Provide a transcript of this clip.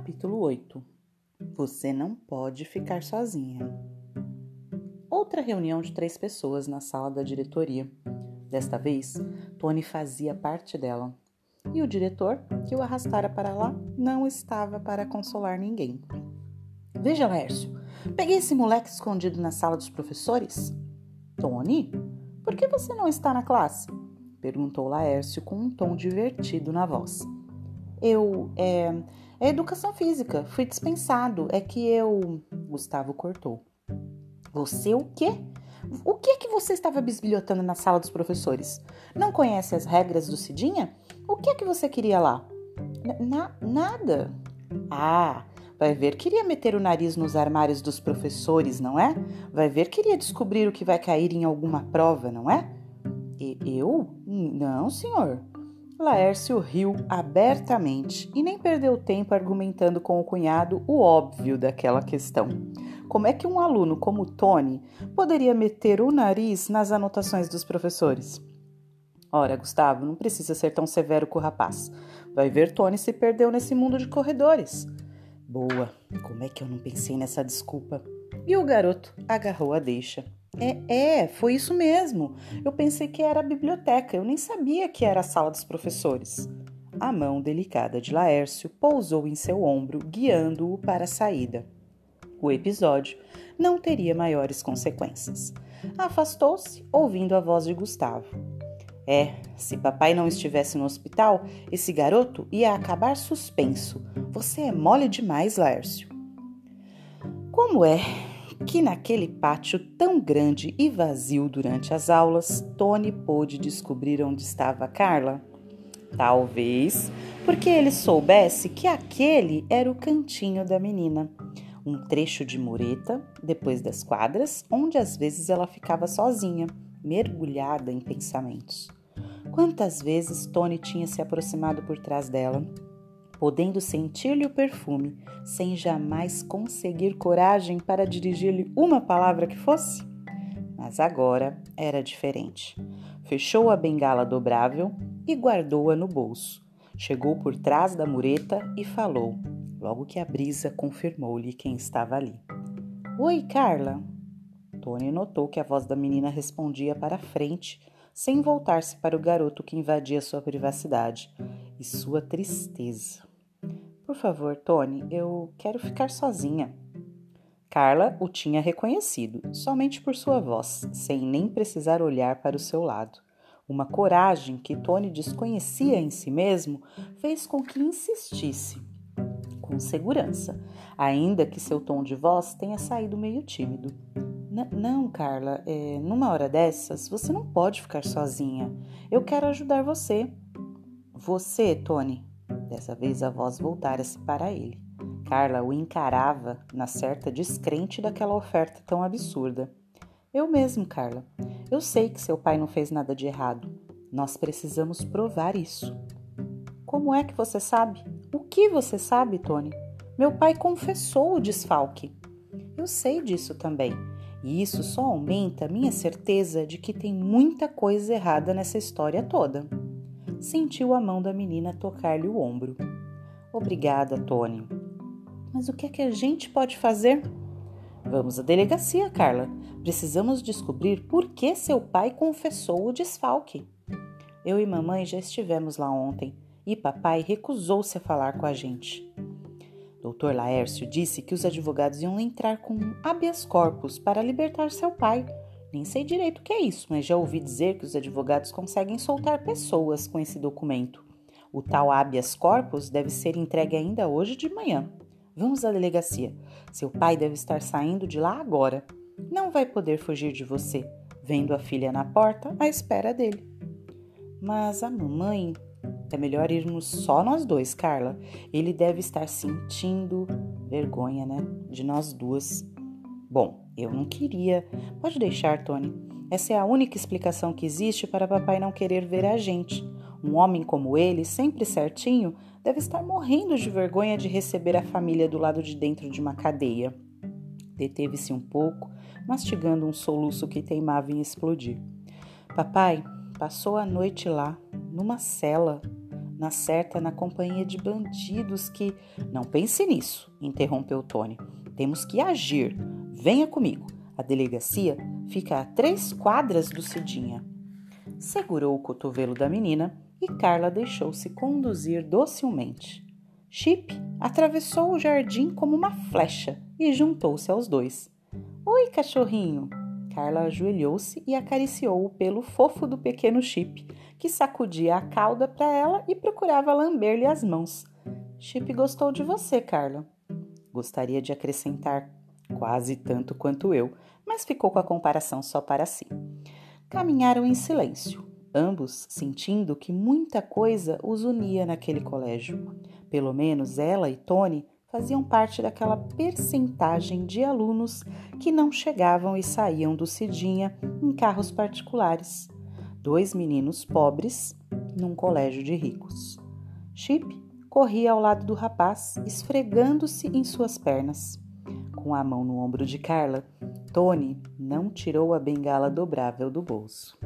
Capítulo 8 Você não pode ficar sozinha. Outra reunião de três pessoas na sala da diretoria. Desta vez, Tony fazia parte dela. E o diretor, que o arrastara para lá, não estava para consolar ninguém. Veja, Lércio, peguei esse moleque escondido na sala dos professores. Tony, por que você não está na classe? perguntou Laércio com um tom divertido na voz. Eu. É, é educação física. Fui dispensado. É que eu. Gustavo cortou. Você o quê? O que é que você estava bisbilhotando na sala dos professores? Não conhece as regras do Cidinha? O que é que você queria lá? Na, nada. Ah, vai ver queria meter o nariz nos armários dos professores, não é? Vai ver queria descobrir o que vai cair em alguma prova, não é? E, eu? Não, senhor. Laércio riu abertamente e nem perdeu tempo argumentando com o cunhado o óbvio daquela questão. Como é que um aluno como Tony poderia meter o nariz nas anotações dos professores? Ora, Gustavo, não precisa ser tão severo com o rapaz. Vai ver Tony se perdeu nesse mundo de corredores. Boa, como é que eu não pensei nessa desculpa? E o garoto agarrou a deixa. É, é, foi isso mesmo. Eu pensei que era a biblioteca, eu nem sabia que era a sala dos professores. A mão delicada de Laércio pousou em seu ombro, guiando-o para a saída. O episódio não teria maiores consequências. Afastou-se, ouvindo a voz de Gustavo. É, se papai não estivesse no hospital, esse garoto ia acabar suspenso. Você é mole demais, Laércio. Como é que naquele pátio tão grande e vazio durante as aulas, Tony pôde descobrir onde estava Carla? Talvez porque ele soubesse que aquele era o cantinho da menina, um trecho de mureta, depois das quadras, onde às vezes ela ficava sozinha, mergulhada em pensamentos. Quantas vezes Tony tinha se aproximado por trás dela, podendo sentir-lhe o perfume, sem jamais conseguir coragem para dirigir-lhe uma palavra que fosse? Mas agora era diferente. Fechou a bengala dobrável e guardou-a no bolso. Chegou por trás da mureta e falou, logo que a brisa confirmou-lhe quem estava ali. Oi, Carla. Tony notou que a voz da menina respondia para frente, sem voltar-se para o garoto que invadia sua privacidade e sua tristeza. Por favor, Tony, eu quero ficar sozinha. Carla o tinha reconhecido, somente por sua voz, sem nem precisar olhar para o seu lado. Uma coragem que Tony desconhecia em si mesmo fez com que insistisse, com segurança, ainda que seu tom de voz tenha saído meio tímido. Não, Carla, é, numa hora dessas você não pode ficar sozinha. Eu quero ajudar você. Você, Tony, Dessa vez a voz voltara-se para ele. Carla o encarava na certa descrente daquela oferta tão absurda. Eu mesmo, Carla. Eu sei que seu pai não fez nada de errado. Nós precisamos provar isso. Como é que você sabe? O que você sabe, Tony? Meu pai confessou o desfalque. Eu sei disso também. E isso só aumenta a minha certeza de que tem muita coisa errada nessa história toda sentiu a mão da menina tocar-lhe o ombro. Obrigada, Tony. Mas o que é que a gente pode fazer? Vamos à delegacia, Carla. Precisamos descobrir por que seu pai confessou o desfalque. Eu e mamãe já estivemos lá ontem e papai recusou-se a falar com a gente. Doutor Laércio disse que os advogados iam entrar com habeas corpus para libertar seu pai nem sei direito o que é isso, mas já ouvi dizer que os advogados conseguem soltar pessoas com esse documento. O tal habeas corpus deve ser entregue ainda hoje de manhã. Vamos à delegacia. Seu pai deve estar saindo de lá agora. Não vai poder fugir de você, vendo a filha na porta à espera dele. Mas a mamãe. É melhor irmos só nós dois, Carla. Ele deve estar sentindo vergonha, né? De nós duas. Bom, eu não queria. Pode deixar, Tony. Essa é a única explicação que existe para papai não querer ver a gente. Um homem como ele, sempre certinho, deve estar morrendo de vergonha de receber a família do lado de dentro de uma cadeia. Deteve-se um pouco, mastigando um soluço que teimava em explodir. Papai passou a noite lá, numa cela. na certa na companhia de bandidos que. Não pense nisso, interrompeu Tony. Temos que agir. Venha comigo. A delegacia fica a três quadras do Cidinha. Segurou o cotovelo da menina e Carla deixou-se conduzir docilmente. Chip atravessou o jardim como uma flecha e juntou-se aos dois. Oi, cachorrinho! Carla ajoelhou-se e acariciou o pelo fofo do pequeno Chip, que sacudia a cauda para ela e procurava lamber-lhe as mãos. Chip gostou de você, Carla. Gostaria de acrescentar quase tanto quanto eu, mas ficou com a comparação só para si. Caminharam em silêncio, ambos sentindo que muita coisa os unia naquele colégio. Pelo menos ela e Tony faziam parte daquela percentagem de alunos que não chegavam e saíam do Cidinha em carros particulares. Dois meninos pobres num colégio de ricos. Chip corria ao lado do rapaz, esfregando-se em suas pernas. Com a mão no ombro de Carla, Tony não tirou a bengala dobrável do bolso.